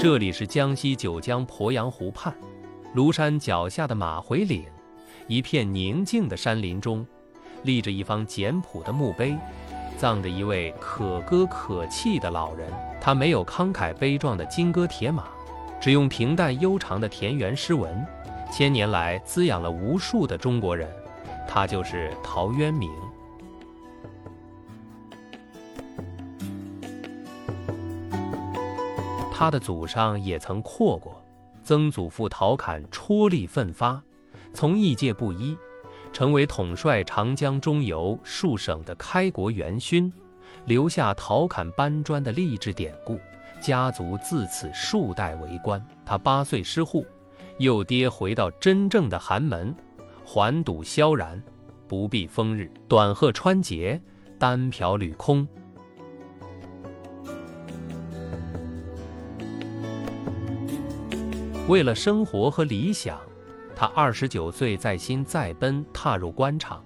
这里是江西九江鄱阳湖畔，庐山脚下的马回岭，一片宁静的山林中，立着一方简朴的墓碑，葬着一位可歌可泣的老人。他没有慷慨悲壮的金戈铁马，只用平淡悠长的田园诗文，千年来滋养了无数的中国人。他就是陶渊明。他的祖上也曾阔过，曾祖父陶侃出力奋发，从异界布衣，成为统帅长江中游数省的开国元勋，留下陶侃搬砖的励志典故。家族自此数代为官。他八岁失户，幼爹回到真正的寒门，环堵萧然，不避风日，短褐穿节，单瓢履空。为了生活和理想，他二十九岁在新再奔，踏入官场，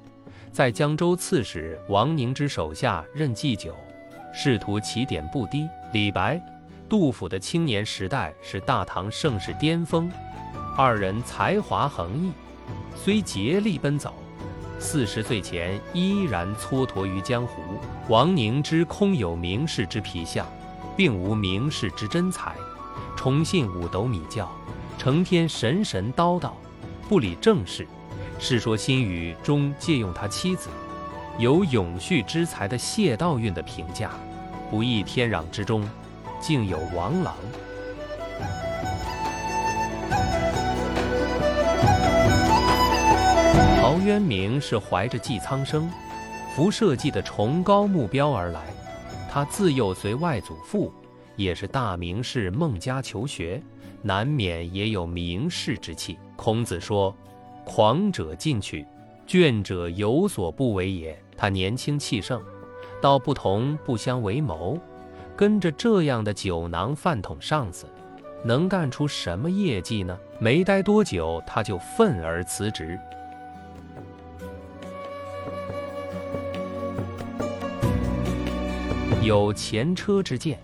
在江州刺史王凝之手下任祭酒，仕途起点不低。李白、杜甫的青年时代是大唐盛世巅峰，二人才华横溢，虽竭力奔走，四十岁前依然蹉跎于江湖。王凝之空有名士之皮相，并无名士之真才，崇信五斗米教。成天神神叨叨，不理政事，《世说新语》中借用他妻子有永续之才的谢道韫的评价：“不义天壤之中，竟有王郎。”陶渊明是怀着济苍生、扶社稷的崇高目标而来，他自幼随外祖父，也是大名士孟家求学。难免也有名士之气。孔子说：“狂者进取，倦者有所不为也。”他年轻气盛，道不同不相为谋，跟着这样的酒囊饭桶上司，能干出什么业绩呢？没待多久，他就愤而辞职。有前车之鉴，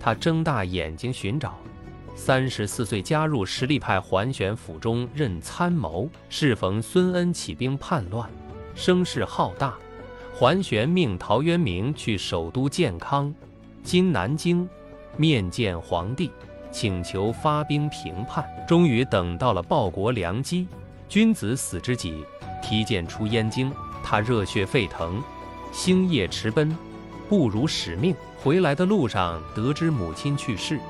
他睁大眼睛寻找。三十四岁加入实力派桓玄府中任参谋，适逢孙恩起兵叛乱，声势浩大。桓玄命陶渊明去首都建康（今南京）面见皇帝，请求发兵平叛。终于等到了报国良机，君子死之己，提剑出燕京。他热血沸腾，星夜驰奔，不辱使命。回来的路上，得知母亲去世。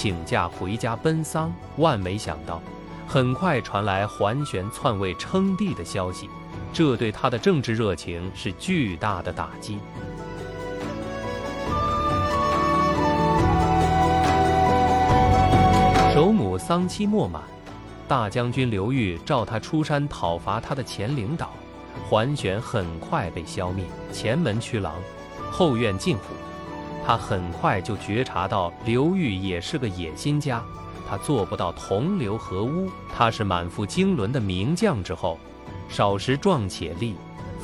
请假回家奔丧，万没想到，很快传来桓玄篡位称帝的消息，这对他的政治热情是巨大的打击。首母丧期末满，大将军刘裕召他出山讨伐他的前领导，桓玄很快被消灭，前门驱狼，后院进虎。他很快就觉察到刘裕也是个野心家，他做不到同流合污。他是满腹经纶的名将之后，少时壮且力，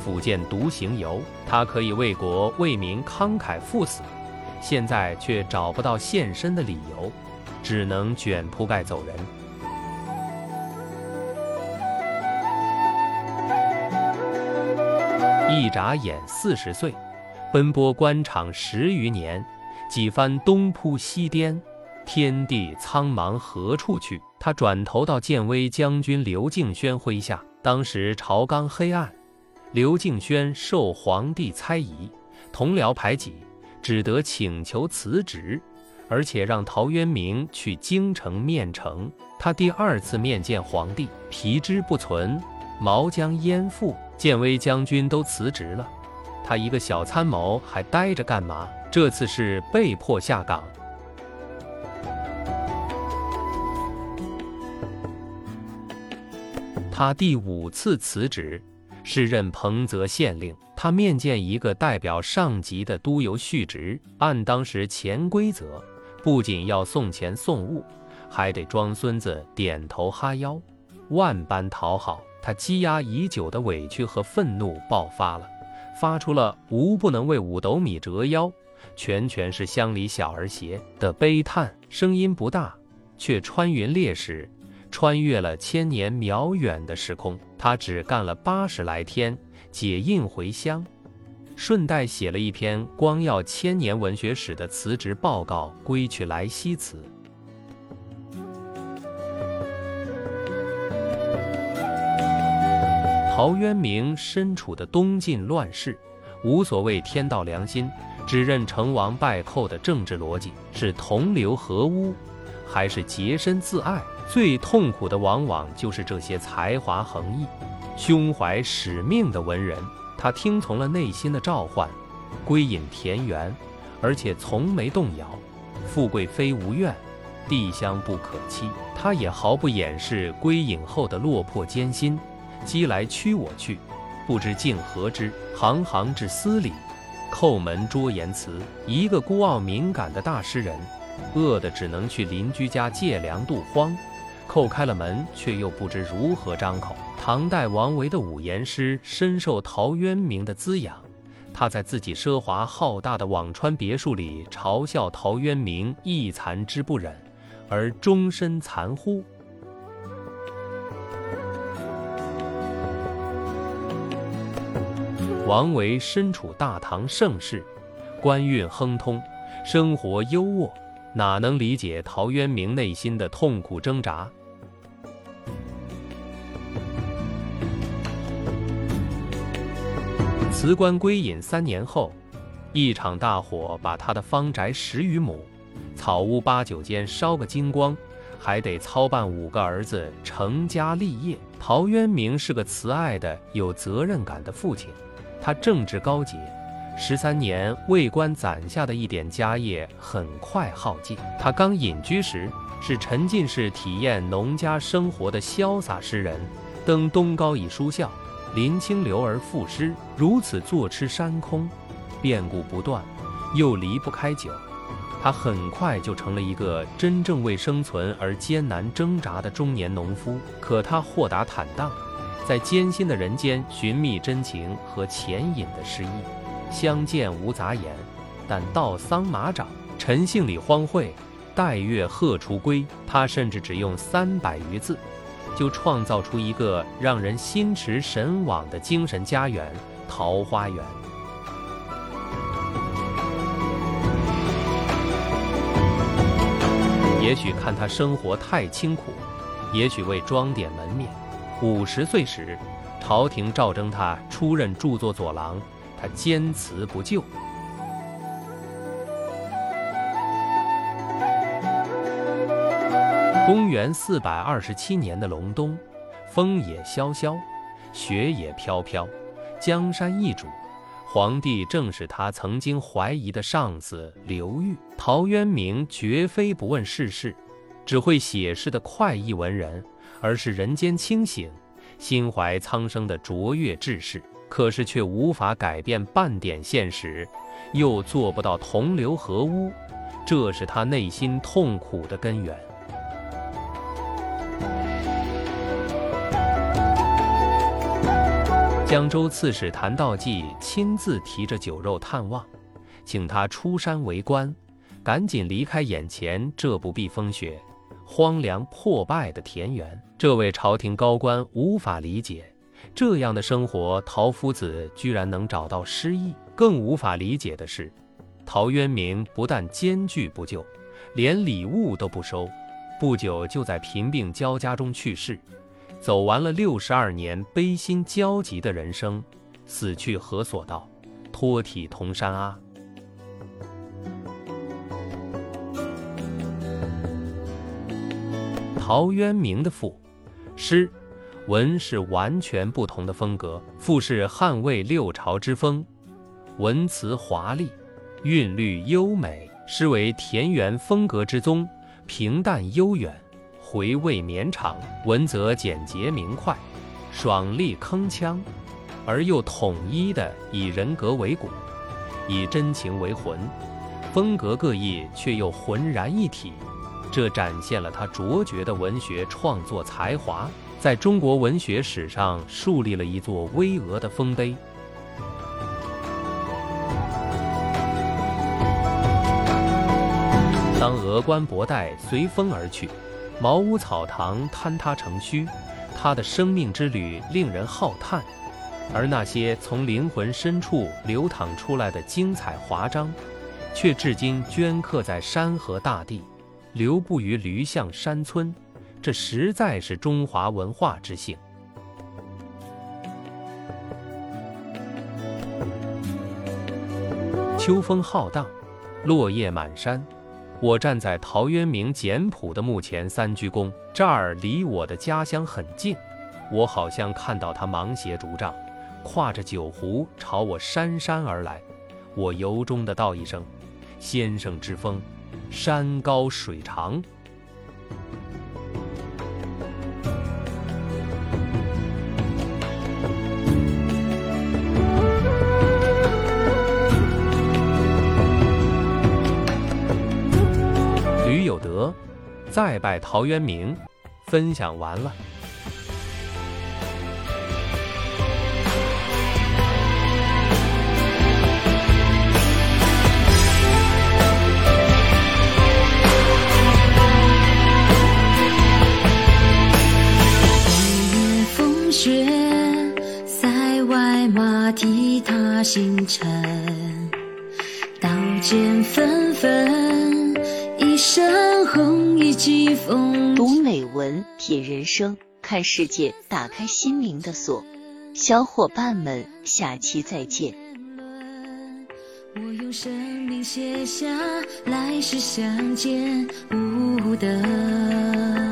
甫见独行游。他可以为国为民慷慨赴死，现在却找不到现身的理由，只能卷铺盖走人。一眨眼，四十岁。奔波官场十余年，几番东扑西颠，天地苍茫何处去？他转投到建威将军刘敬轩麾下。当时朝纲黑暗，刘敬轩受皇帝猜疑，同僚排挤，只得请求辞职，而且让陶渊明去京城面呈。他第二次面见皇帝，皮之不存，毛将焉附？建威将军都辞职了。他一个小参谋还待着干嘛？这次是被迫下岗。他第五次辞职，是任彭泽县令。他面见一个代表上级的督邮续职，按当时潜规则，不仅要送钱送物，还得装孙子点头哈腰，万般讨好。他积压已久的委屈和愤怒爆发了。发出了“吾不能为五斗米折腰，全全是乡里小儿鞋”的悲叹，声音不大，却穿云裂石，穿越了千年渺远的时空。他只干了八十来天，解印回乡，顺带写了一篇光耀千年文学史的辞职报告《归去来兮辞》。陶渊明身处的东晋乱世，无所谓天道良心，只认成王败寇的政治逻辑，是同流合污，还是洁身自爱？最痛苦的往往就是这些才华横溢、胸怀使命的文人。他听从了内心的召唤，归隐田园，而且从没动摇。富贵非无愿，地乡不可欺。他也毫不掩饰归隐后的落魄艰辛。饥来驱我去，不知竟何之。行行至斯里，叩门捉言辞。一个孤傲敏感的大诗人，饿得只能去邻居家借粮度荒，叩开了门，却又不知如何张口。唐代王维的五言诗深受陶渊明的滋养，他在自己奢华浩大的辋川别墅里嘲笑陶渊明一残之不忍，而终身残乎。王维身处大唐盛世，官运亨通，生活优渥，哪能理解陶渊明内心的痛苦挣扎？辞官归隐三年后，一场大火把他的方宅十余亩、草屋八九间烧个精光，还得操办五个儿子成家立业。陶渊明是个慈爱的、有责任感的父亲。他政治高洁，十三年为官攒下的一点家业很快耗尽。他刚隐居时，是沉浸式体验农家生活的潇洒诗人，登东皋以书啸，临清流而赋诗，如此坐吃山空，变故不断，又离不开酒。他很快就成了一个真正为生存而艰难挣扎的中年农夫。可他豁达坦荡。在艰辛的人间寻觅真情和浅隐的诗意，相见无杂言，但道桑马长，晨兴里荒秽，待月荷锄归。他甚至只用三百余字，就创造出一个让人心驰神往的精神家园——桃花源。也许看他生活太清苦，也许为装点门面。五十岁时，朝廷召征他出任著作佐郎，他坚持不就。公元四百二十七年的隆冬，风也萧萧，雪也飘飘，江山易主。皇帝正是他曾经怀疑的上司刘裕。陶渊明绝非不问世事，只会写诗的快意文人。而是人间清醒、心怀苍生的卓越志士，可是却无法改变半点现实，又做不到同流合污，这是他内心痛苦的根源。江州刺史谭道济亲自提着酒肉探望，请他出山为官，赶紧离开眼前这不避风雪。荒凉破败的田园，这位朝廷高官无法理解，这样的生活，陶夫子居然能找到诗意。更无法理解的是，陶渊明不但艰巨不就，连礼物都不收，不久就在贫病交加中去世，走完了六十二年悲心交集的人生，死去何所道？托体同山阿。陶渊明的赋、诗、文是完全不同的风格。赋是汉魏六朝之风，文辞华丽，韵律优美；诗为田园风格之宗，平淡悠远，回味绵长。文则简洁明快，爽利铿锵，而又统一的以人格为骨，以真情为魂，风格各异却又浑然一体。这展现了他卓绝的文学创作才华，在中国文学史上树立了一座巍峨的丰碑。当峨冠博带随风而去，茅屋草堂坍塌成墟，他的生命之旅令人浩叹。而那些从灵魂深处流淌出来的精彩华章，却至今镌刻在山河大地，留步于驴巷山村。这实在是中华文化之幸。秋风浩荡，落叶满山。我站在陶渊明简朴的墓前三鞠躬，这儿离我的家乡很近，我好像看到他芒鞋竹杖，挎着酒壶朝我姗姗而来。我由衷的道一声：“先生之风，山高水长。”吕有德再拜陶渊明，分享完了。踏星辰，刀剑纷纷，一身红。读美文，品人生，看世界，打开心灵的锁。小伙伴们，下期再见。我用生命写下来世相见不得。